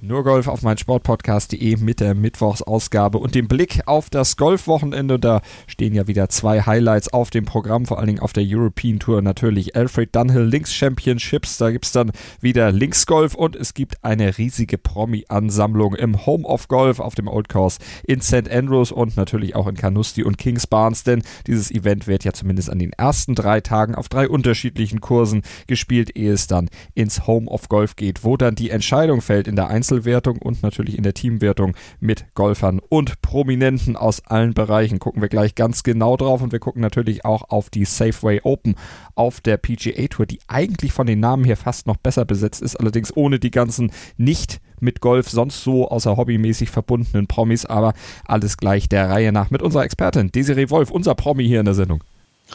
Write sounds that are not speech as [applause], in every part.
nur Golf auf mein Sportpodcast.de mit der Mittwochsausgabe und dem Blick auf das Golfwochenende. Da stehen ja wieder zwei Highlights auf dem Programm, vor allen Dingen auf der European Tour natürlich. Alfred Dunhill Links Championships, da gibt es dann wieder Linksgolf und es gibt eine riesige Promi-Ansammlung im Home of Golf auf dem Old Course in St. Andrews und natürlich auch in Carnoustie und Kings Barnes, denn dieses Event wird ja zumindest an den ersten drei Tagen auf drei unterschiedlichen Kursen gespielt, ehe es dann ins Home of Golf geht, wo dann die Entscheidung fällt in der Einzel Einzelwertung und natürlich in der Teamwertung mit Golfern und Prominenten aus allen Bereichen. Gucken wir gleich ganz genau drauf und wir gucken natürlich auch auf die Safeway Open auf der PGA Tour, die eigentlich von den Namen her fast noch besser besetzt ist, allerdings ohne die ganzen nicht mit Golf sonst so außer hobbymäßig verbundenen Promis, aber alles gleich der Reihe nach mit unserer Expertin Desiree Wolf, unser Promi hier in der Sendung.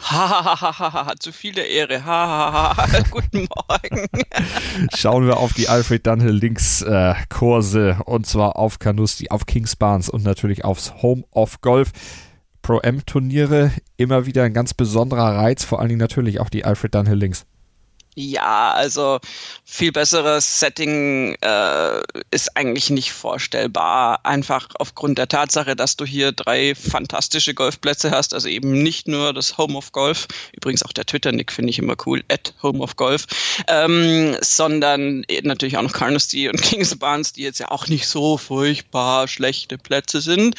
Hahaha, [laughs] zu viel der Ehre. Hahaha, [laughs] guten Morgen. [laughs] Schauen wir auf die Alfred Dunhill Links äh, Kurse und zwar auf Canusti, auf Kings Barnes und natürlich aufs Home of Golf. Pro-M-Turniere immer wieder ein ganz besonderer Reiz, vor allen Dingen natürlich auch die Alfred Dunhill Links. Ja, also viel besseres Setting äh, ist eigentlich nicht vorstellbar. Einfach aufgrund der Tatsache, dass du hier drei fantastische Golfplätze hast. Also eben nicht nur das Home of Golf, übrigens auch der Twitter-Nick finde ich immer cool, at Home of Golf, ähm, sondern natürlich auch noch Carnoustie und [laughs] Kings Barnes, die jetzt ja auch nicht so furchtbar schlechte Plätze sind.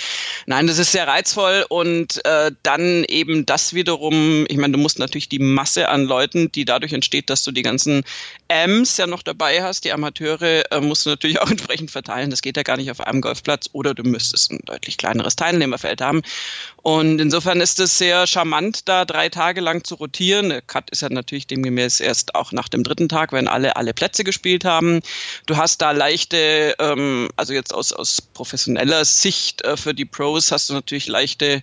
Nein, das ist sehr reizvoll und äh, dann eben das wiederum, ich meine, du musst natürlich die Masse an Leuten, die dadurch entsteht, dass du die ganzen Ms ja noch dabei hast, die Amateure, äh, musst du natürlich [laughs] auch entsprechend verteilen. Das geht ja gar nicht auf einem Golfplatz oder du müsstest ein deutlich kleineres Teilnehmerfeld haben. Und insofern ist es sehr charmant, da drei Tage lang zu rotieren. Der Cut ist ja natürlich demgemäß erst auch nach dem dritten Tag, wenn alle alle Plätze gespielt haben. Du hast da leichte, ähm, also jetzt aus, aus professioneller Sicht äh, für die Pros hast du natürlich leichte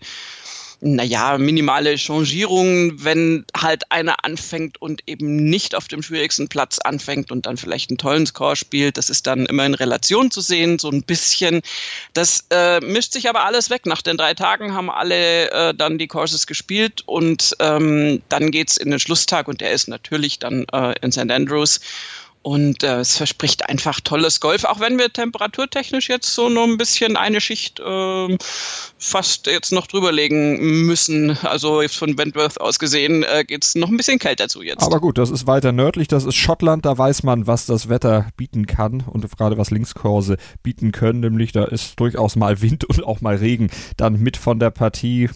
naja, minimale Changierungen, wenn halt einer anfängt und eben nicht auf dem schwierigsten Platz anfängt und dann vielleicht einen tollen Score spielt. Das ist dann immer in Relation zu sehen, so ein bisschen. Das äh, mischt sich aber alles weg. Nach den drei Tagen haben alle äh, dann die Courses gespielt und ähm, dann geht's in den Schlusstag und der ist natürlich dann äh, in St. Andrews. Und äh, es verspricht einfach tolles Golf, auch wenn wir temperaturtechnisch jetzt so noch ein bisschen eine Schicht äh, fast jetzt noch drüberlegen müssen. Also jetzt von Wentworth aus gesehen äh, geht es noch ein bisschen kälter zu jetzt. Aber gut, das ist weiter nördlich, das ist Schottland, da weiß man, was das Wetter bieten kann und gerade was Linkskurse bieten können, nämlich da ist durchaus mal Wind und auch mal Regen dann mit von der Partie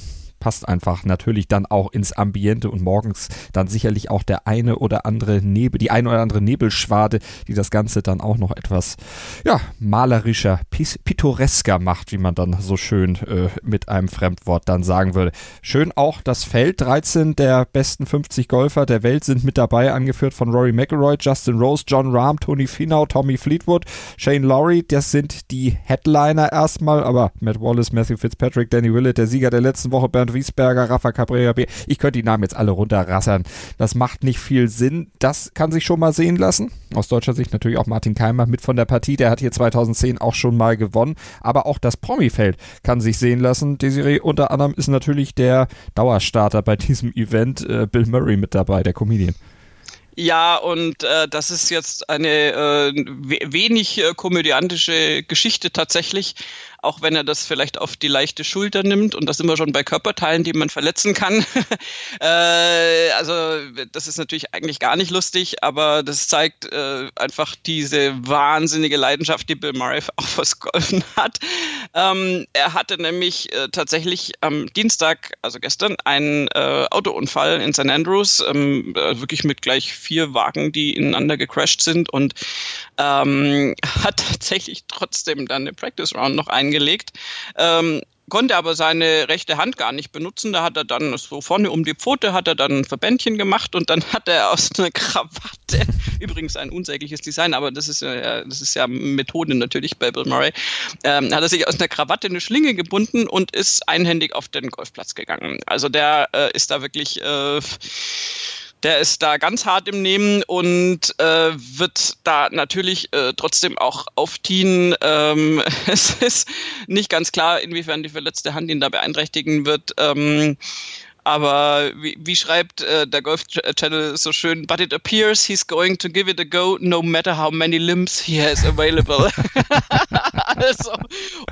passt einfach natürlich dann auch ins Ambiente und morgens dann sicherlich auch der eine oder andere Nebel, die eine oder andere Nebelschwade, die das Ganze dann auch noch etwas, ja, malerischer, pittoresker macht, wie man dann so schön äh, mit einem Fremdwort dann sagen würde. Schön auch das Feld, 13 der besten 50 Golfer der Welt sind mit dabei, angeführt von Rory McIlroy, Justin Rose, John Rahm, Tony Finau, Tommy Fleetwood, Shane Lowry, das sind die Headliner erstmal, aber Matt Wallace, Matthew Fitzpatrick, Danny Willett, der Sieger der letzten Woche, Bernd Wiesberger, Rafa Cabrera. Ich könnte die Namen jetzt alle runterrassern. Das macht nicht viel Sinn. Das kann sich schon mal sehen lassen. Aus deutscher Sicht natürlich auch Martin Keimer mit von der Partie. Der hat hier 2010 auch schon mal gewonnen. Aber auch das Promifeld kann sich sehen lassen. Desiree unter anderem ist natürlich der Dauerstarter bei diesem Event. Äh, Bill Murray mit dabei, der Comedian. Ja, und äh, das ist jetzt eine äh, wenig äh, komödiantische Geschichte tatsächlich auch wenn er das vielleicht auf die leichte Schulter nimmt. Und das immer schon bei Körperteilen, die man verletzen kann. [laughs] äh, also das ist natürlich eigentlich gar nicht lustig, aber das zeigt äh, einfach diese wahnsinnige Leidenschaft, die Bill Murray [laughs] auch fürs Golfen hat. Ähm, er hatte nämlich äh, tatsächlich am Dienstag, also gestern, einen äh, Autounfall in St. Andrews, ähm, äh, wirklich mit gleich vier Wagen, die ineinander gecrashed sind und ähm, hat tatsächlich trotzdem dann eine Practice Round noch eingelegt. Ähm, konnte aber seine rechte Hand gar nicht benutzen. Da hat er dann so vorne um die Pfote hat er dann ein Verbändchen gemacht und dann [laughs] hat er aus einer Krawatte, [laughs] übrigens ein unsägliches Design, aber das ist ja, das ist ja Methode natürlich bei Bill Murray, ähm, hat er sich aus einer Krawatte eine Schlinge gebunden und ist einhändig auf den Golfplatz gegangen. Also der äh, ist da wirklich äh, der ist da ganz hart im Nehmen und äh, wird da natürlich äh, trotzdem auch aufziehen. Ähm, [laughs] es ist nicht ganz klar, inwiefern die verletzte Hand ihn da beeinträchtigen wird. Ähm, aber wie, wie schreibt äh, der Golf Channel so schön, but it appears he's going to give it a go, no matter how many limbs he has available. [laughs] [laughs] also,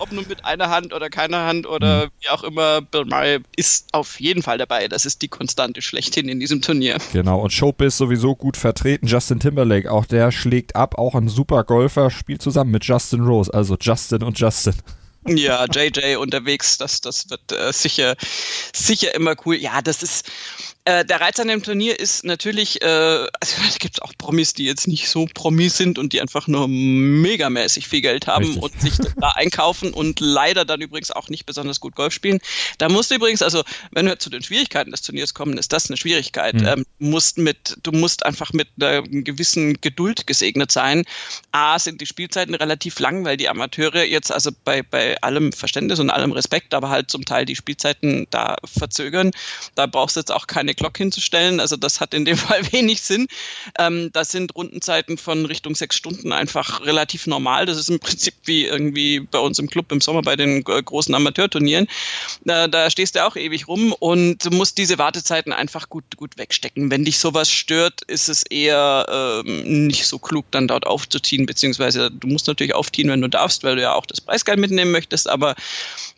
ob nun mit einer Hand oder keiner Hand oder mhm. wie auch immer, Bill Murray ist auf jeden Fall dabei. Das ist die Konstante schlechthin in diesem Turnier. Genau, und Showbiz sowieso gut vertreten. Justin Timberlake, auch der schlägt ab, auch ein super Golfer, spielt zusammen mit Justin Rose, also Justin und Justin. Ja, JJ unterwegs, das, das wird äh, sicher, sicher immer cool. Ja, das ist, äh, der Reiz an dem Turnier ist natürlich, äh, also [laughs] da gibt es auch Promis, die jetzt nicht so Promis sind und die einfach nur megamäßig viel Geld haben Richtig. und sich da einkaufen und leider dann übrigens auch nicht besonders gut Golf spielen. Da musst du übrigens, also wenn wir zu den Schwierigkeiten des Turniers kommen, ist das eine Schwierigkeit. Mhm. Ähm, musst mit, du musst einfach mit einer gewissen Geduld gesegnet sein. A, sind die Spielzeiten relativ lang, weil die Amateure jetzt also bei, bei allem Verständnis und allem Respekt, aber halt zum Teil die Spielzeiten da verzögern. Da brauchst du jetzt auch keine Glock hinzustellen. Also das hat in dem [laughs] Fall wenig Sinn. Ähm, das sind Rundenzeiten von Richtung sechs Stunden einfach relativ normal. Das ist im Prinzip wie irgendwie bei uns im Club im Sommer bei den äh, großen Amateurturnieren. Da, da stehst du auch ewig rum und musst diese Wartezeiten einfach gut, gut wegstecken. Wenn dich sowas stört, ist es eher ähm, nicht so klug, dann dort aufzuziehen, beziehungsweise du musst natürlich aufziehen, wenn du darfst, weil du ja auch das Preisgeld mitnehmen möchtest, aber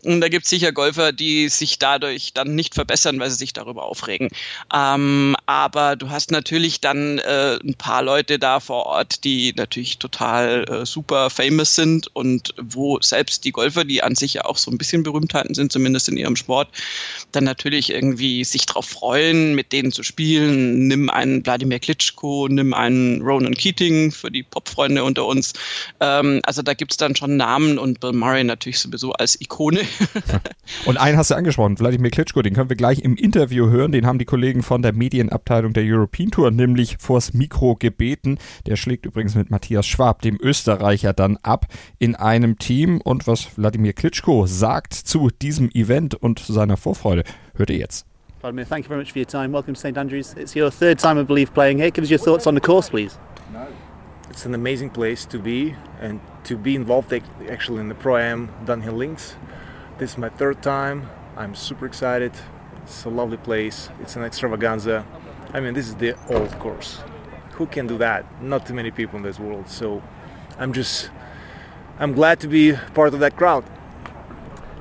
äh, da gibt es sicher Golfer, die sich dadurch dann nicht verbessern, weil sie sich darüber aufregen. Ähm, aber du hast natürlich dann äh, ein paar Leute da vor Ort, die natürlich total äh, super famous sind und wo selbst die Golfer, die an sich ja auch so ein bisschen Berühmtheiten sind, zumindest in ihrem Sport, dann natürlich irgendwie sich drauf freuen, mit denen zu spielen. Nimm einen Wladimir Klitschko, nimm einen Ronan Keating für die Popfreunde unter uns. Ähm, also da gibt es dann schon Namen und Bill Murray natürlich sowieso als Ikone. [laughs] und einen hast du angesprochen, Wladimir Klitschko, den können wir gleich im Interview hören, den haben die Kollegen Kollegen von der Medienabteilung der European Tour nämlich vors Mikro gebeten. Der schlägt übrigens mit Matthias Schwab, dem Österreicher, dann ab in einem Team. Und was Wladimir Klitschko sagt zu diesem Event und zu seiner Vorfreude, hört ihr jetzt. Vladimir, thank you very much for your time. Welcome to St Andrews. It's your third time, I believe, playing here. Give us your thoughts on the course, please. It's an amazing place to be and to be involved actually in the Pro Am Downhill Links. This is my third time. I'm super excited. It's a lovely place. It's an extravaganza. I mean, this is the old course. Who can do that? Not too many people in this world. So I'm just, I'm glad to be part of that crowd.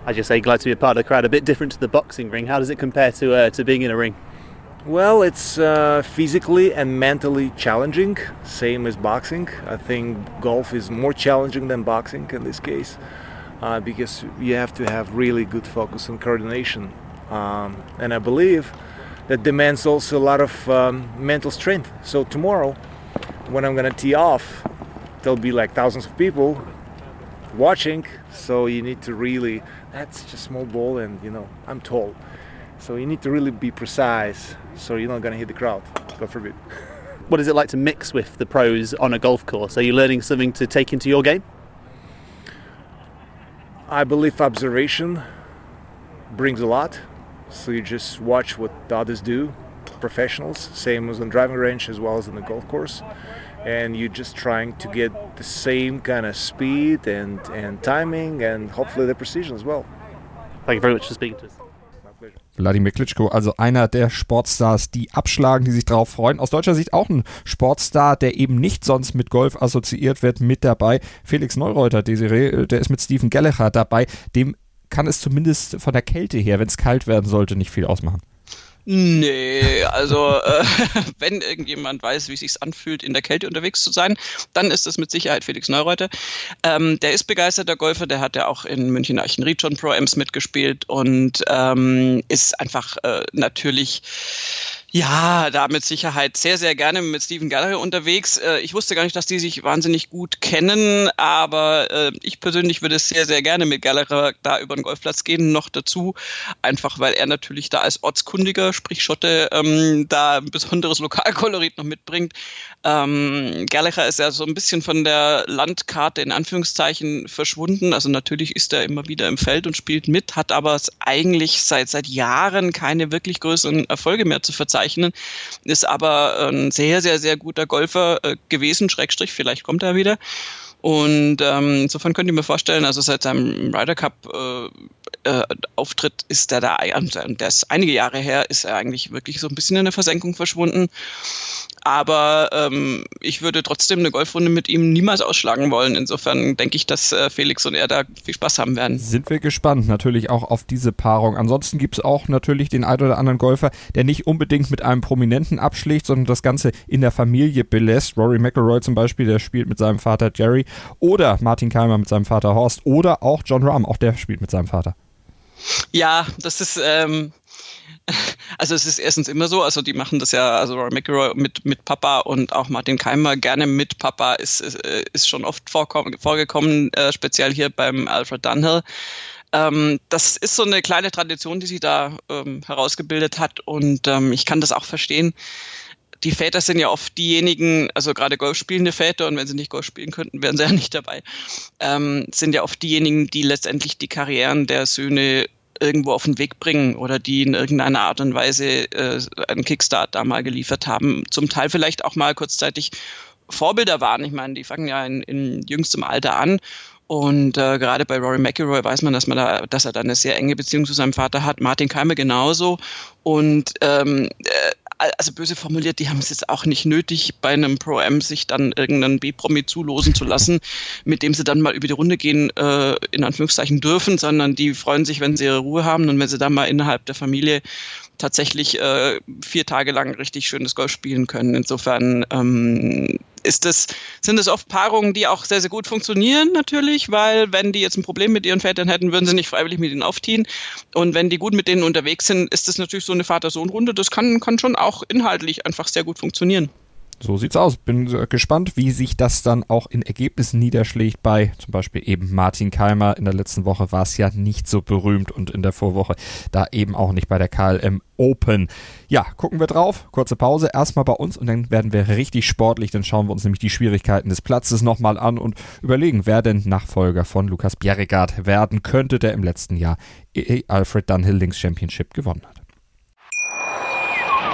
As you say, glad to be a part of the crowd. A bit different to the boxing ring. How does it compare to uh, to being in a ring? Well, it's uh, physically and mentally challenging, same as boxing. I think golf is more challenging than boxing in this case uh, because you have to have really good focus and coordination um, and I believe that demands also a lot of um, mental strength. So tomorrow, when I'm gonna tee off, there'll be like thousands of people watching. So you need to really that's just a small ball, and you know I'm tall, so you need to really be precise. So you're not gonna hit the crowd. God forbid. [laughs] What is it like to mix with the pros on a golf course? Are you learning something to take into your game? I believe observation brings a lot so you just watch what the others do, professionals, same as on driving range as well as on the golf course. And you're just trying to get the same kind of speed and, and timing and hopefully the precision as well. Thank you very much for speaking to us. Wladimir Klitschko, also einer der Sportstars, die abschlagen, die sich darauf freuen. Aus deutscher Sicht auch ein Sportstar, der eben nicht sonst mit Golf assoziiert wird, mit dabei. Felix Neureuter, Desiree, der ist mit Stephen Gallagher dabei. Dem kann es zumindest von der Kälte her, wenn es kalt werden sollte, nicht viel ausmachen. Nee, [laughs] also äh, [laughs] wenn irgendjemand weiß, wie es sich anfühlt, in der Kälte unterwegs zu sein, dann ist das mit Sicherheit Felix Neureuter. Ähm, der ist begeisterter Golfer, der hat ja auch in München Archenried schon Pro Ams mitgespielt und ähm, ist einfach äh, natürlich Ja, da mit Sicherheit sehr, sehr gerne mit Steven Gallagher unterwegs. Äh, ich wusste gar nicht, dass die sich wahnsinnig gut kennen, aber äh, ich persönlich würde sehr, sehr gerne mit Gallagher da über den Golfplatz gehen. Noch dazu, einfach weil er natürlich da als Ortskundiger, sprich Schotte, ähm, da ein besonderes Lokalkolorit noch mitbringt. Ähm, Gallagher ist ja so ein bisschen von der Landkarte in Anführungszeichen verschwunden. Also natürlich ist er immer wieder im Feld und spielt mit, hat aber eigentlich seit, seit Jahren keine wirklich größeren Erfolge mehr zu verzeichnen bezeichnen, ist aber ein sehr, sehr, sehr guter Golfer äh, gewesen, Schrägstrich, vielleicht kommt er wieder. Und ähm, insofern könnt ihr mir vorstellen, also seit seinem Ryder Cup äh, äh, Auftritt ist der da, der ist einige Jahre her, ist er eigentlich wirklich so ein bisschen in der Versenkung verschwunden. Aber ähm, ich würde trotzdem eine Golfrunde mit ihm niemals ausschlagen wollen. Insofern denke ich, dass äh, Felix und er da viel Spaß haben werden. Sind wir gespannt natürlich auch auf diese Paarung. Ansonsten gibt es auch natürlich den ein oder anderen Golfer, der nicht unbedingt mit einem Prominenten abschlägt, sondern das Ganze in der Familie belässt. Rory McIlroy zum Beispiel, der spielt mit seinem Vater Jerry. Oder Martin Keimer mit seinem Vater Horst. Oder auch John Rahm, auch der spielt mit seinem Vater. Ja, das ist, ähm, [laughs] also es ist erstens immer so, also die machen das ja, also Roy McIlroy mit, mit Papa und auch Martin Keimer gerne mit Papa ist, ist, ist schon oft vorgekommen, äh, speziell hier beim Alfred Dunhill. Ähm, das ist so eine kleine Tradition, die sich da ähm, herausgebildet hat und ähm, ich kann das auch verstehen. Die Väter sind ja oft diejenigen, also gerade Golf spielende Väter, und wenn sie nicht Golf spielen könnten, wären sie ja nicht dabei, ähm, sind ja oft diejenigen, die letztendlich die Karrieren der Söhne irgendwo auf den Weg bringen oder die in irgendeiner Art und Weise äh, einen Kickstart da mal geliefert haben. Zum Teil vielleicht auch mal kurzzeitig Vorbilder waren. Ich meine, die fangen ja in, in jüngstem Alter an. Und äh, gerade bei Rory McIlroy weiß man, dass man da, dass er da eine sehr enge Beziehung zu seinem Vater hat. Martin Keimer genauso. Und ähm, äh, also böse formuliert, die haben es jetzt auch nicht nötig, bei einem Pro-M sich dann irgendeinen B-Promi zulosen zu lassen, mit dem sie dann mal über die Runde gehen, äh, in Anführungszeichen dürfen, sondern die freuen sich, wenn sie ihre Ruhe haben und wenn sie dann mal innerhalb der Familie tatsächlich äh, vier Tage lang richtig schönes Golf spielen können. Insofern ähm, ist das, sind es oft Paarungen, die auch sehr, sehr gut funktionieren natürlich, weil wenn die jetzt ein Problem mit ihren Vätern hätten, würden sie nicht freiwillig mit ihnen aufziehen. Und wenn die gut mit denen unterwegs sind, ist das natürlich so eine Vater-Sohn-Runde. Das kann, kann schon auch inhaltlich einfach sehr gut funktionieren. So sieht's aus. Bin gespannt, wie sich das dann auch in Ergebnissen niederschlägt bei zum Beispiel eben Martin Keimer. In der letzten Woche war es ja nicht so berühmt und in der Vorwoche da eben auch nicht bei der KLM Open. Ja, gucken wir drauf. Kurze Pause erstmal bei uns und dann werden wir richtig sportlich. Dann schauen wir uns nämlich die Schwierigkeiten des Platzes nochmal an und überlegen, wer denn Nachfolger von Lukas Bjerregaard werden könnte, der im letzten Jahr Alfred Dunhill Links Championship gewonnen hat.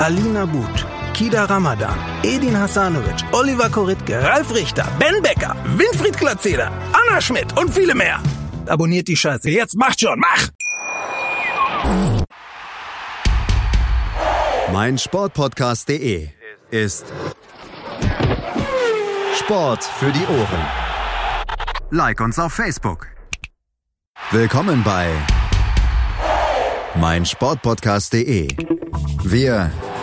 Alina But, Kida Ramadan, Edin Hasanovic, Oliver Koritke, Ralf Richter, Ben Becker, Winfried Glatzeder, Anna Schmidt und viele mehr. Abonniert die Scheiße. Jetzt macht schon, mach! Mein Sportpodcast.de ist Sport für die Ohren. Like uns auf Facebook. Willkommen bei mein Sportpodcast.de. Wir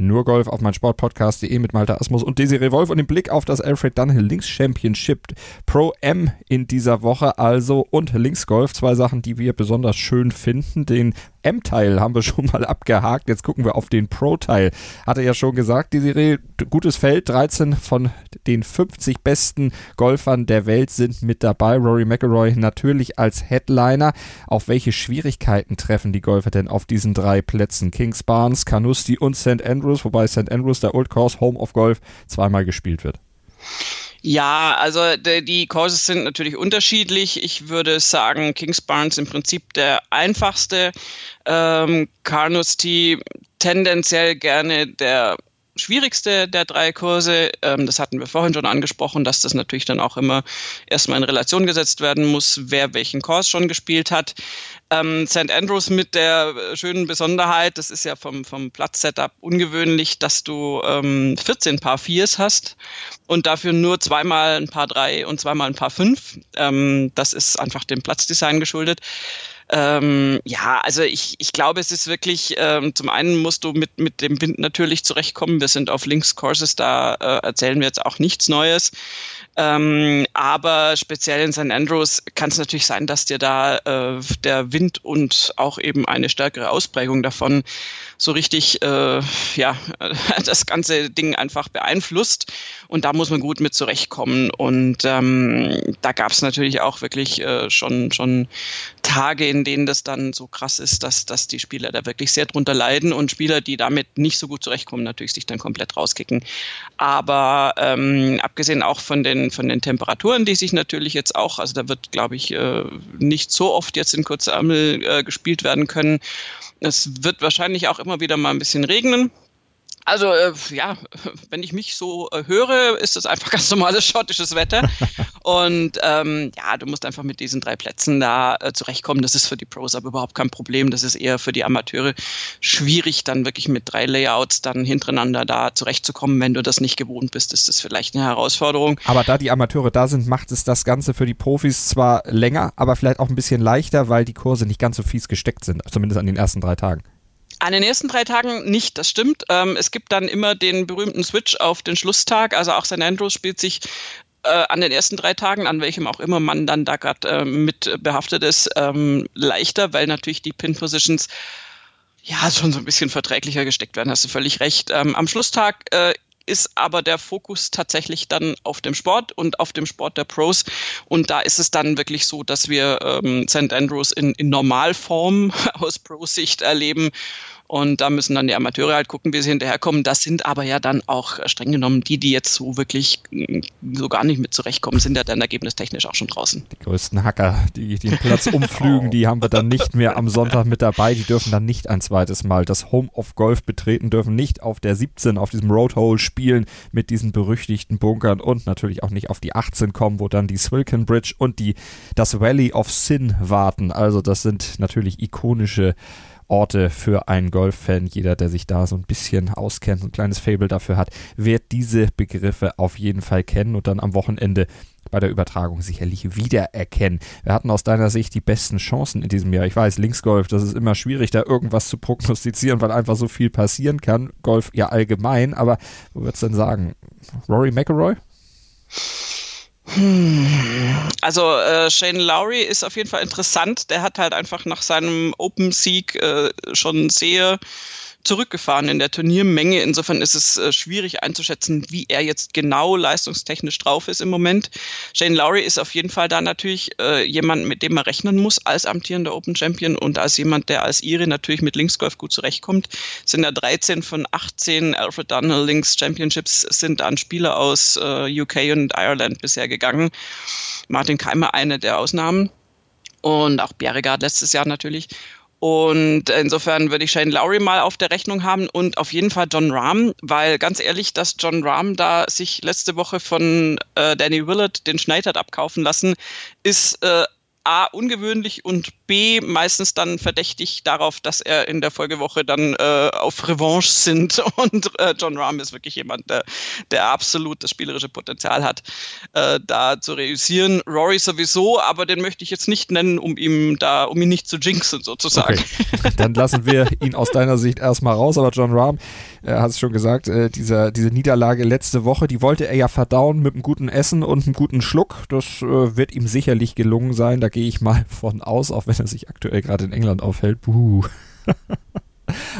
Nur Golf auf mein Sportpodcast.de mit Malta Asmus und Desiree Wolf und den Blick auf das Alfred Dunhill Links Championship Pro M in dieser Woche also und Linksgolf. Zwei Sachen, die wir besonders schön finden. Den M-Teil haben wir [laughs] schon mal abgehakt. Jetzt gucken wir auf den Pro-Teil. Hatte ja schon gesagt, die Serie, gutes Feld. 13 von den 50 besten Golfern der Welt sind mit dabei. Rory McIlroy natürlich als Headliner. Auf welche Schwierigkeiten treffen die Golfer denn auf diesen drei Plätzen? Kings Barnes, Carnoustie und St. Andrews, wobei St. Andrews, der Old Course Home of Golf, zweimal gespielt wird. Ja, also die, Courses sind natürlich unterschiedlich. Ich würde sagen, Kings Barnes im Prinzip der einfachste. Ähm, Carnoustie tendenziell gerne der schwierigste der drei Kurse. Ähm, das hatten wir vorhin schon angesprochen, dass das natürlich dann auch immer erstmal in Relation gesetzt werden muss, wer welchen Kurs schon gespielt hat. Ähm, St. Andrews mit der schönen Besonderheit, das ist ja vom, vom Platzsetup ungewöhnlich, dass du ähm, 14 Paar Viers hast und dafür nur zweimal ein Paar Drei und zweimal ein Paar Fünf. Ähm, das ist einfach dem Platzdesign geschuldet. Ähm, ja, also ich, ich glaube, es ist wirklich, ähm, zum einen musst du mit, mit dem Wind natürlich zurechtkommen. Wir sind auf Links Courses, da äh, erzählen wir jetzt auch nichts Neues. Ähm, aber speziell in St. Andrews kann es natürlich sein, dass dir da äh, der Wind und auch eben eine stärkere Ausprägung davon so richtig äh, ja, [laughs] das ganze Ding einfach beeinflusst. Und da muss man gut mit zurechtkommen. Und ähm, da gab es natürlich auch wirklich äh, schon, schon Tage, in denen das dann so krass ist, dass, dass die Spieler da wirklich sehr drunter leiden und Spieler, die damit nicht so gut zurechtkommen, natürlich sich dann komplett rauskicken. Aber ähm, abgesehen auch von den, von den Temperaturen, die sich natürlich jetzt auch, also da wird, glaube ich, äh, nicht so oft jetzt in Kurzärmel äh, gespielt werden können. Es wird wahrscheinlich auch immer wieder mal ein bisschen regnen. Also äh, ja, [laughs] wenn ich mich so äh, höre, ist das einfach [laughs] ganz normales schottisches Wetter. Und ähm, ja, du musst einfach mit diesen drei Plätzen da äh, zurechtkommen. Das ist für die Pros aber überhaupt kein Problem. Das ist eher für die Amateure schwierig, dann wirklich mit drei Layouts dann hintereinander da zurechtzukommen. Wenn du das nicht gewohnt bist, ist das vielleicht eine Herausforderung. Aber da die Amateure da sind, macht es das Ganze für die Profis zwar länger, aber vielleicht auch ein bisschen leichter, weil die Kurse nicht ganz so fies gesteckt sind, zumindest an den ersten drei Tagen. An den ersten drei Tagen nicht, das stimmt. Ähm, es gibt dann immer den berühmten Switch auf den Schlusstag. Also auch St. Andrews spielt sich äh, an den ersten drei Tagen, an welchem auch immer man dann da gerade äh, mit behaftet ist, ähm, leichter, weil natürlich die Pin-Positions ja schon so ein bisschen verträglicher gesteckt werden, hast du völlig recht. Ähm, am Schlusstag äh, ist aber der Fokus tatsächlich dann auf dem Sport und auf dem Sport der Pros. Und da ist es dann wirklich so, dass wir ähm, St. Andrews in, in Normalform [laughs] aus Pro-Sicht erleben und da müssen dann die Amateure halt gucken, wie sie hinterherkommen. Das sind aber ja dann auch äh, streng genommen die, die jetzt so wirklich mm, so gar nicht mit zurechtkommen, sind ja dann ergebnistechnisch auch schon draußen. Die größten Hacker, die den Platz [laughs] umflügen, die haben wir dann nicht [laughs] mehr am Sonntag mit dabei. Die dürfen dann nicht ein zweites Mal das Home of Golf betreten, dürfen nicht auf der 17, auf diesem Roadhole spielen mit diesen berüchtigten Bunkern und natürlich auch nicht auf die 18 kommen, wo dann die Swilken Bridge und die, das Valley of Sin warten. Also das sind natürlich ikonische Orte für einen Golffan. Jeder, der sich da so ein bisschen auskennt, ein kleines Fable dafür hat, wird diese Begriffe auf jeden Fall kennen und dann am Wochenende bei der Übertragung sicherlich wiedererkennen. Wir hatten aus deiner Sicht die besten Chancen in diesem Jahr. Ich weiß, Linksgolf, das ist immer schwierig, da irgendwas zu prognostizieren, weil einfach so viel passieren kann. Golf ja allgemein, aber wo würdest du denn sagen? Rory McElroy? Also äh, Shane Lowry ist auf jeden Fall interessant. Der hat halt einfach nach seinem Open-Sieg äh, schon sehr zurückgefahren in der Turniermenge. Insofern ist es äh, schwierig einzuschätzen, wie er jetzt genau leistungstechnisch drauf ist im Moment. Shane Lowry ist auf jeden Fall da natürlich äh, jemand, mit dem man rechnen muss als amtierender Open Champion und als jemand, der als Iri natürlich mit Linksgolf gut zurechtkommt. Sind ja 13 von 18 Alfred Dunhill Links Championships sind an Spieler aus äh, UK und Ireland bisher gegangen. Martin Keimer eine der Ausnahmen und auch Bjerregaard letztes Jahr natürlich. Und insofern würde ich Shane Lowry mal auf der Rechnung haben und auf jeden Fall John Rahm, weil ganz ehrlich, dass John Rahm da sich letzte Woche von äh, Danny Willett den Schneid hat abkaufen lassen, ist äh, A, ungewöhnlich und B, meistens dann verdächtig darauf, dass er in der Folgewoche dann äh, auf Revanche sind. [laughs] Und äh, John Rahm ist wirklich jemand, der, der absolut das spielerische Potenzial hat, äh, da zu reüssieren. Rory sowieso, aber den möchte ich jetzt nicht nennen, um ihm da, um ihn nicht zu jinxen sozusagen. Okay. Dann lassen wir ihn aus deiner Sicht erstmal raus, aber John Rahm, äh, hat es schon gesagt, äh, dieser, diese Niederlage letzte Woche, die wollte er ja verdauen mit einem guten Essen und einem guten Schluck. Das äh, wird ihm sicherlich gelungen sein, da gehe ich mal von aus, auch wenn er sich aktuell gerade in England aufhält. Buh. [laughs]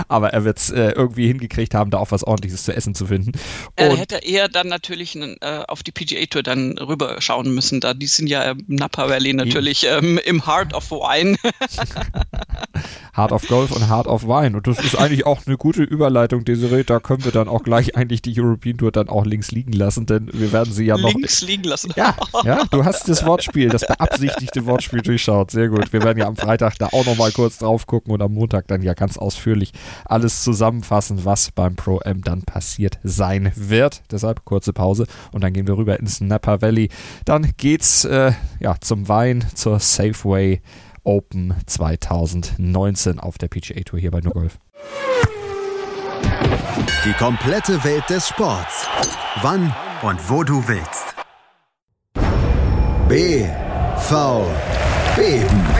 Aber er wird es äh, irgendwie hingekriegt haben, da auch was ordentliches zu essen zu finden. er hätte eher dann natürlich äh, auf die PGA Tour dann rüberschauen müssen. Da die sind ja im Napa Valley natürlich ähm, im Heart of Wine. [laughs] Heart of Golf und Heart of Wine. Und das ist eigentlich auch eine gute Überleitung, Desiree. Da können wir dann auch gleich eigentlich die European Tour dann auch links liegen lassen, denn wir werden sie ja noch. Links liegen lassen. Ja, ja, du hast das Wortspiel, das beabsichtigte Wortspiel durchschaut. Sehr gut. Wir werden ja am Freitag da auch nochmal kurz drauf gucken und am Montag dann ja ganz ausführlich alles zusammenfassen, was beim Pro M dann passiert sein wird. Deshalb kurze Pause und dann gehen wir rüber ins Napa Valley. Dann geht's äh, ja zum Wein, zur Safeway Open 2019 auf der PGA Tour hier bei No Golf. Die komplette Welt des Sports. Wann und wo du willst. B V Beben.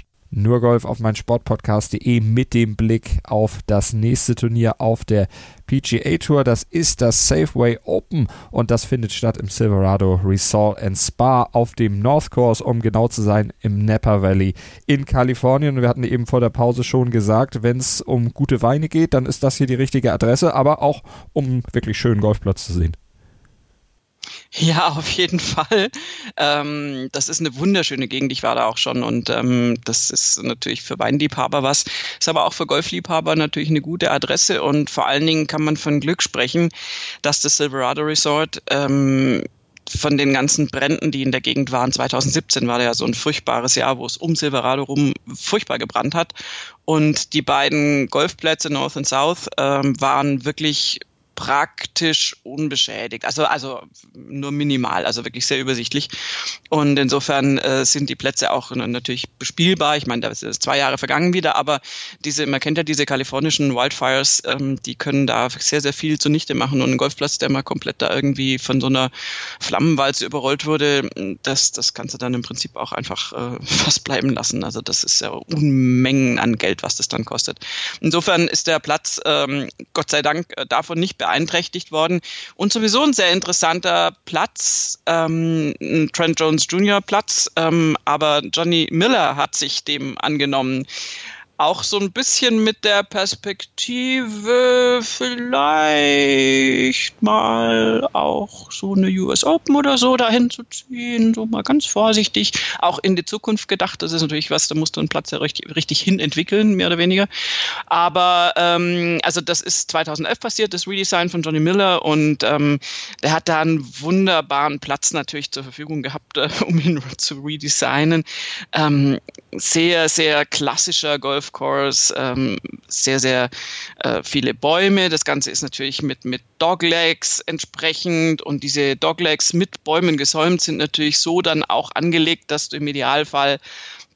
Nur Golf auf mein Sportpodcast.de mit dem Blick auf das nächste Turnier auf der PGA Tour. Das ist das Safeway Open und das findet statt im Silverado Resort and Spa auf dem North Course, um genau zu sein, im Napa Valley in Kalifornien. Wir hatten eben vor der Pause schon gesagt, wenn es um gute Weine geht, dann ist das hier die richtige Adresse, aber auch um wirklich schönen Golfplatz zu sehen. [laughs] Ja, auf jeden Fall. Ähm, das ist eine wunderschöne Gegend. Ich war da auch schon und ähm, das ist natürlich für Weinliebhaber was. Ist aber auch für Golfliebhaber natürlich eine gute Adresse und vor allen Dingen kann man von Glück sprechen, dass das Silverado Resort ähm, von den ganzen Bränden, die in der Gegend waren, 2017 war ja so ein furchtbares Jahr, wo es um Silverado rum furchtbar gebrannt hat. Und die beiden Golfplätze North und South ähm, waren wirklich praktisch unbeschädigt. Also, also nur minimal, also wirklich sehr übersichtlich. Und insofern äh, sind die Plätze auch natürlich bespielbar. Ich meine, da ist zwei Jahre vergangen wieder, aber diese, man kennt ja diese kalifornischen Wildfires, ähm, die können da sehr, sehr viel zunichte machen. Und ein Golfplatz, der mal komplett da irgendwie von so einer Flammenwalze überrollt wurde, das, das kannst du dann im Prinzip auch einfach äh, [laughs] fast bleiben lassen. Also das ist ja Unmengen an Geld, was das dann kostet. Insofern ist der Platz, ähm, Gott sei Dank, äh, davon nicht beeinträchtigt worden. Und sowieso ein sehr interessanter Platz, ähm, ein Trent Jones Jr. Platz, ähm, aber Johnny Miller hat sich dem angenommen auch so ein bisschen mit der Perspektive vielleicht mal auch so eine US Open oder so dahin zu ziehen, so mal ganz vorsichtig, auch in die Zukunft gedacht. Das ist natürlich was, da musst du einen Platz ja richtig, richtig hin entwickeln, mehr oder weniger. Aber ähm, also das ist 2011 passiert, das Redesign von Johnny Miller und ähm, der hat da einen wunderbaren Platz natürlich zur Verfügung gehabt, [laughs] äh, um ihn zu redesignen. Ähm, sehr, sehr klassischer Golf Course, ähm, sehr, sehr äh, viele Bäume. Das Ganze ist natürlich mit, mit Doglegs entsprechend und diese Doglegs mit Bäumen gesäumt sind natürlich so dann auch angelegt, dass du im Idealfall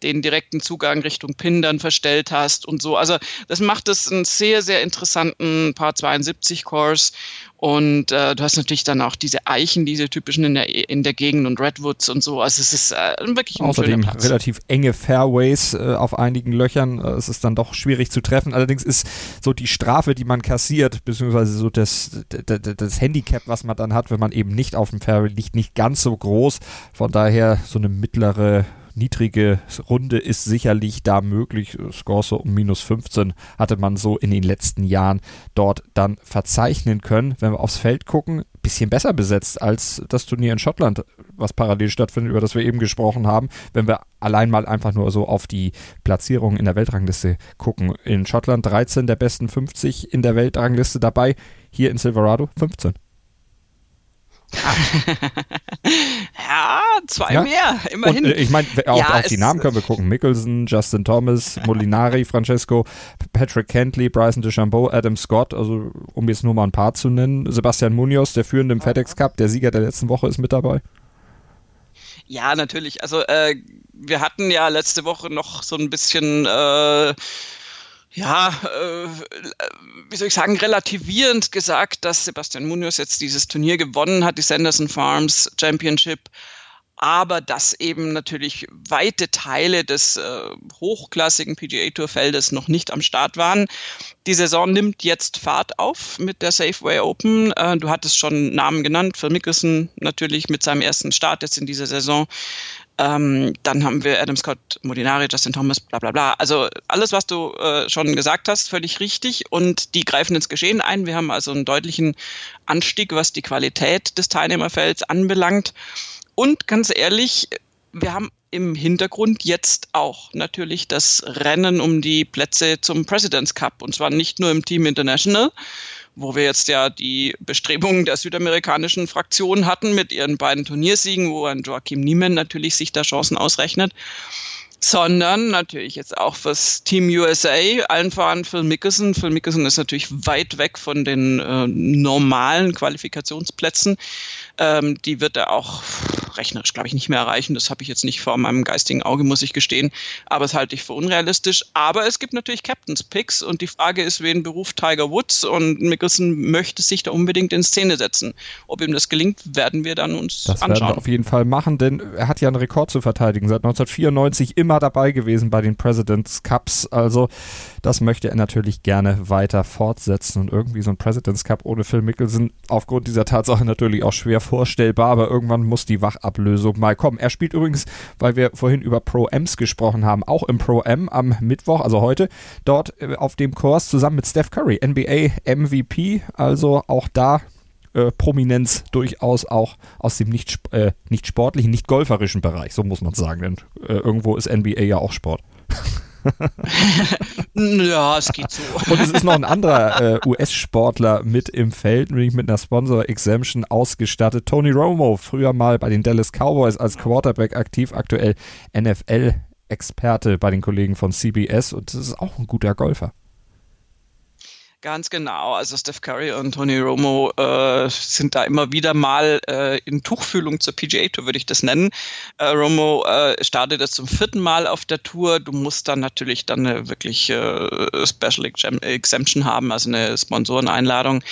den direkten Zugang Richtung Pin dann verstellt hast und so. Also das macht es einen sehr, sehr interessanten Paar 72 Course und äh, du hast natürlich dann auch diese Eichen, diese typischen in der, in der Gegend und Redwoods und so. Also es ist äh, wirklich ein Außerdem relativ enge Fairways äh, auf einigen Löchern. Äh, es ist dann doch schwierig zu treffen. Allerdings ist so die Strafe, die man kassiert, beziehungsweise so das, das, das Handicap, was man dann hat, wenn man eben nicht auf dem Fairway liegt, nicht ganz so groß. Von daher so eine mittlere niedrige Runde ist sicherlich da möglich. Score so um minus 15 hatte man so in den letzten Jahren dort dann verzeichnen können. Wenn wir aufs Feld gucken, bisschen besser besetzt als das Turnier in Schottland, was parallel stattfindet, über das wir eben gesprochen haben. Wenn wir allein mal einfach nur so auf die Platzierung in der Weltrangliste gucken. In Schottland 13 der besten 50 in der Weltrangliste dabei, hier in Silverado 15. [laughs] ja, zwei ja? mehr, immerhin. Und, äh, ich meine, auch ja, auf die Namen können wir gucken. Mickelson, Justin Thomas, Molinari, Francesco, Patrick Kentley, Bryson DeChambeau, Adam Scott, also um jetzt nur mal ein paar zu nennen. Sebastian Munoz, der führende im FedEx Cup, der Sieger der letzten Woche ist mit dabei. Ja, natürlich. Also äh, wir hatten ja letzte Woche noch so ein bisschen äh, ja, äh, wie soll ich sagen, relativierend gesagt, dass Sebastian Munoz jetzt dieses Turnier gewonnen hat, die Sanderson Farms Championship, aber dass eben natürlich weite Teile des äh, hochklassigen PGA Tour Feldes noch nicht am Start waren. Die Saison nimmt jetzt Fahrt auf mit der Safeway Open. Äh, du hattest schon Namen genannt, Phil Mickelson natürlich mit seinem ersten Start jetzt in dieser Saison. Ähm, dann haben wir Adam Scott, Molinari, Justin Thomas, bla bla bla. Also alles, was du äh, schon gesagt hast, völlig richtig. Und die greifen ins Geschehen ein. Wir haben also einen deutlichen Anstieg, was die Qualität des Teilnehmerfelds anbelangt. Und ganz ehrlich, wir haben im Hintergrund jetzt auch natürlich das Rennen um die Plätze zum President's Cup. Und zwar nicht nur im Team International, wo wir jetzt ja die Bestrebungen der südamerikanischen Fraktion hatten mit ihren beiden Turniersiegen, wo ein Joachim Niemann natürlich sich da Chancen ausrechnet, sondern natürlich jetzt auch fürs Team USA, allen voran Phil Mickelson. Phil Mickelson ist natürlich weit weg von den äh, normalen Qualifikationsplätzen. Ähm, die wird er auch rechnerisch, glaube ich, nicht mehr erreichen. Das habe ich jetzt nicht vor meinem geistigen Auge, muss ich gestehen. Aber das halte ich für unrealistisch. Aber es gibt natürlich Captain's Picks und die Frage ist, wen beruft Tiger Woods? Und Mickelson möchte sich da unbedingt in Szene setzen. Ob ihm das gelingt, werden wir dann uns das anschauen. Das werden wir auf jeden Fall machen, denn er hat ja einen Rekord zu verteidigen. Seit 1994 immer dabei gewesen bei den President's Cups. Also das möchte er natürlich gerne weiter fortsetzen und irgendwie so ein President's Cup ohne Phil Mickelson aufgrund dieser Tatsache natürlich auch schwer vorstellbar, aber irgendwann muss die Wachablösung mal kommen. Er spielt übrigens, weil wir vorhin über Pro-Ms gesprochen haben, auch im Pro-M am Mittwoch, also heute, dort äh, auf dem Kurs zusammen mit Steph Curry, NBA MVP, also auch da äh, Prominenz durchaus auch aus dem nicht, äh, nicht sportlichen, nicht golferischen Bereich, so muss man sagen, denn äh, irgendwo ist NBA ja auch Sport. [laughs] ja, es geht so. Und es ist noch ein anderer äh, US-Sportler mit im Feld, nämlich mit einer Sponsor-Exemption ausgestattet. Tony Romo, früher mal bei den Dallas Cowboys als Quarterback aktiv, aktuell NFL-Experte bei den Kollegen von CBS und das ist auch ein guter Golfer. Ganz genau. Also Steph Curry und Tony Romo äh, sind da immer wieder mal äh, in Tuchfühlung zur PGA Tour, würde ich das nennen. Äh, Romo äh, startet jetzt zum vierten Mal auf der Tour. Du musst dann natürlich dann eine wirklich äh, Special Exemption haben, also eine Sponsoreneinladung.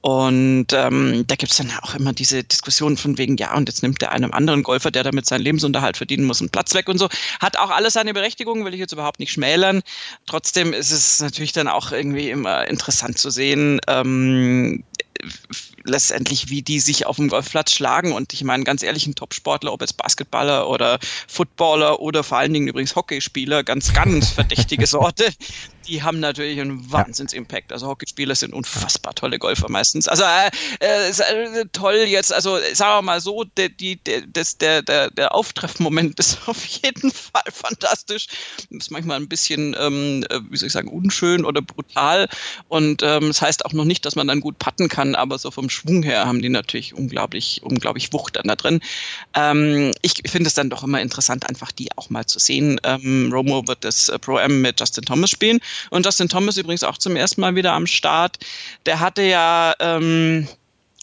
Und ähm, da gibt's dann auch immer diese Diskussion von wegen, ja, und jetzt nimmt der einem anderen Golfer, der damit seinen Lebensunterhalt verdienen muss, einen Platz weg und so. Hat auch alles seine Berechtigung, will ich jetzt überhaupt nicht schmälern. Trotzdem ist es natürlich dann auch irgendwie immer interessant zu sehen, ähm, letztendlich, wie die sich auf dem Golfplatz schlagen. Und ich meine, ganz ehrlich, ein Topsportler, ob jetzt Basketballer oder Footballer oder vor allen Dingen übrigens Hockeyspieler, ganz, ganz verdächtige [laughs] Sorte, die haben natürlich einen Wahnsinns-Impact. Also Hockeyspieler sind unfassbar tolle Golfer meistens. Also äh, äh, äh, toll jetzt, also sagen wir mal so, der, die, der, das, der, der, der Auftreffmoment [laughs] ist auf jeden Fall fantastisch. Ist manchmal ein bisschen, ähm, äh, wie soll ich sagen, unschön oder brutal. Und ähm, das heißt auch noch nicht, dass man dann gut putten kann, aber so vom Schwung her haben die natürlich unglaublich, unglaublich Wucht dann da drin. Ähm, ich finde es dann doch immer interessant, einfach die auch mal zu sehen. Ähm, Romo wird das äh, Pro-M mit Justin Thomas spielen und Justin Thomas übrigens auch zum ersten Mal wieder am Start. Der hatte ja ähm,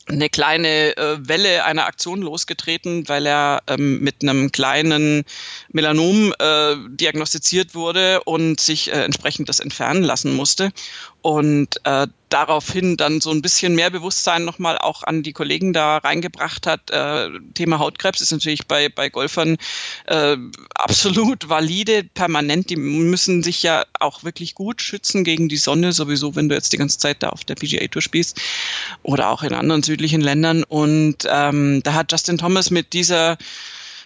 eine kleine äh, Welle einer Aktion losgetreten, weil er ähm, mit einem kleinen Melanom äh, diagnostiziert wurde und sich äh, entsprechend das entfernen lassen musste und äh, daraufhin dann so ein bisschen mehr Bewusstsein nochmal auch an die Kollegen da reingebracht hat. Äh, Thema Hautkrebs ist natürlich bei, bei Golfern äh, absolut valide, permanent. Die müssen sich ja auch wirklich gut schützen gegen die Sonne, sowieso, wenn du jetzt die ganze Zeit da auf der PGA Tour spielst oder auch in anderen südlichen Ländern. Und ähm, da hat Justin Thomas mit dieser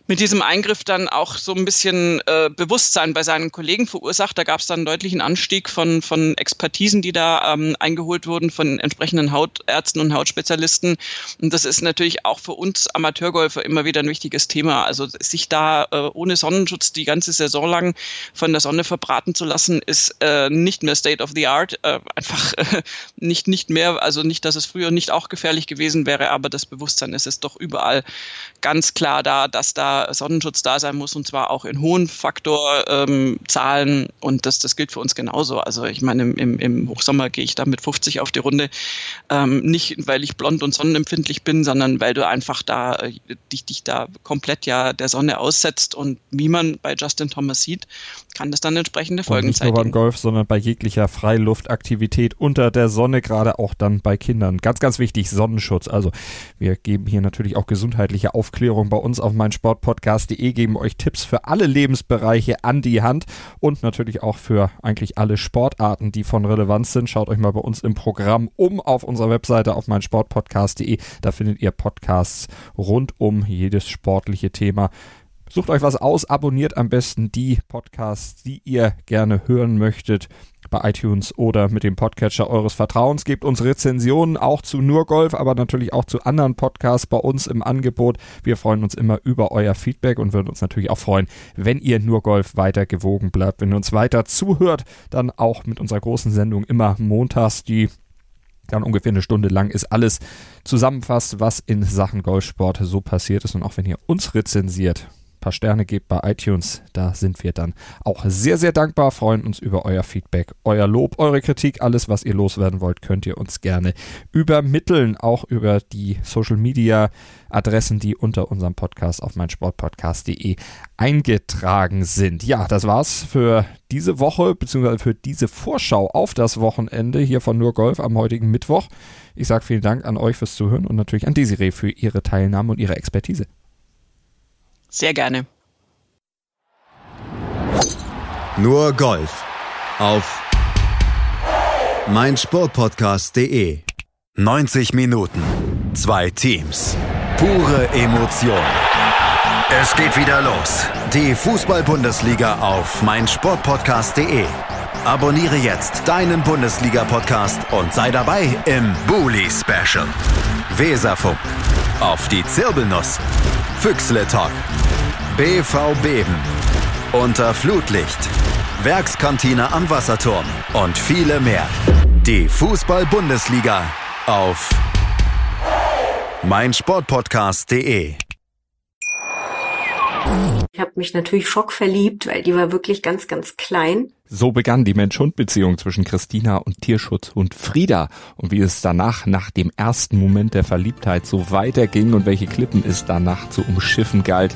mit diesem Eingriff dann auch so ein bisschen äh, Bewusstsein bei seinen Kollegen verursacht. Da gab es dann einen deutlichen Anstieg von, von Expertisen, die da ähm, eingeholt wurden von entsprechenden Hautärzten und Hautspezialisten. Und das ist natürlich auch für uns Amateurgolfer immer wieder ein wichtiges Thema. Also sich da äh, ohne Sonnenschutz die ganze Saison lang von der Sonne verbraten zu lassen, ist äh, nicht mehr State of the Art. Äh, einfach [laughs] äh, nicht, nicht mehr, also nicht, dass es früher nicht auch gefährlich gewesen wäre, aber das Bewusstsein ist es doch überall ganz klar da, dass da Sonnenschutz da sein muss und zwar auch in hohen Faktorzahlen ähm, und das, das gilt für uns genauso. Also ich meine, im, im Hochsommer gehe ich da mit 50 auf die Runde, ähm, nicht weil ich blond und sonnenempfindlich bin, sondern weil du einfach da äh, dich, dich da komplett ja der Sonne aussetzt und wie man bei Justin Thomas sieht, kann das dann entsprechende Folgen und nicht nur beim Golf, sondern bei jeglicher Freiluftaktivität unter der Sonne, gerade auch dann bei Kindern. Ganz, ganz wichtig, Sonnenschutz. Also wir geben hier natürlich auch gesundheitliche Aufklärung bei uns auf meinsportpodcast.de, geben euch Tipps für alle Lebensbereiche an die Hand und natürlich auch für eigentlich alle Sportarten, die von Relevanz sind. Schaut euch mal bei uns im Programm um auf unserer Webseite auf meinsportpodcast.de. Da findet ihr Podcasts rund um jedes sportliche Thema. Sucht euch was aus, abonniert am besten die Podcasts, die ihr gerne hören möchtet bei iTunes oder mit dem Podcatcher eures Vertrauens. Gebt uns Rezensionen auch zu Nurgolf, aber natürlich auch zu anderen Podcasts bei uns im Angebot. Wir freuen uns immer über euer Feedback und würden uns natürlich auch freuen, wenn ihr Nurgolf weiter gewogen bleibt, wenn ihr uns weiter zuhört, dann auch mit unserer großen Sendung immer montags, die dann ungefähr eine Stunde lang ist alles zusammenfasst, was in Sachen Golfsport so passiert ist. Und auch wenn ihr uns rezensiert, paar Sterne gebt bei iTunes. Da sind wir dann auch sehr, sehr dankbar, freuen uns über euer Feedback, euer Lob, eure Kritik, alles, was ihr loswerden wollt, könnt ihr uns gerne übermitteln, auch über die Social Media Adressen, die unter unserem Podcast auf meinsportpodcast.de eingetragen sind. Ja, das war's für diese Woche, beziehungsweise für diese Vorschau auf das Wochenende hier von Nur Golf am heutigen Mittwoch. Ich sage vielen Dank an euch fürs Zuhören und natürlich an Desiree für ihre Teilnahme und ihre Expertise. Sehr gerne. Nur Golf auf meinsportpodcast.de. 90 Minuten, zwei Teams, pure Emotion. Es geht wieder los. Die Fußball-Bundesliga auf meinsportpodcast.de. Abonniere jetzt deinen Bundesliga-Podcast und sei dabei im Bully Special. Weserfunk. Auf die Zirbelnuss. Füchsle Talk. BV Beben. Unter Flutlicht. Werkskantine am Wasserturm. Und viele mehr. Die Fußball-Bundesliga auf meinsportpodcast.de. Ich habe mich natürlich schockverliebt, weil die war wirklich ganz, ganz klein. So begann die Mensch-Hund-Beziehung zwischen Christina und Tierschutzhund Frieda. Und wie es danach, nach dem ersten Moment der Verliebtheit, so weiterging und welche Klippen es danach zu umschiffen galt,